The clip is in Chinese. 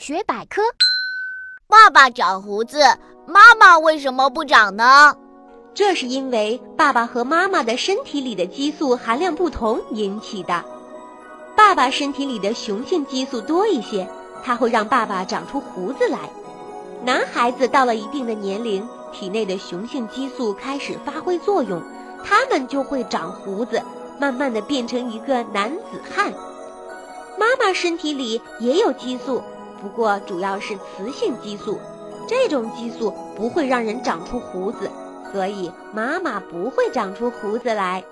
妈学百科：爸爸长胡子，妈妈为什么不长呢？这是因为爸爸和妈妈的身体里的激素含量不同引起的。爸爸身体里的雄性激素多一些，它会让爸爸长出胡子来。男孩子到了一定的年龄，体内的雄性激素开始发挥作用，他们就会长胡子，慢慢的变成一个男子汉。妈妈身体里也有激素，不过主要是雌性激素，这种激素不会让人长出胡子。所以，妈妈不会长出胡子来。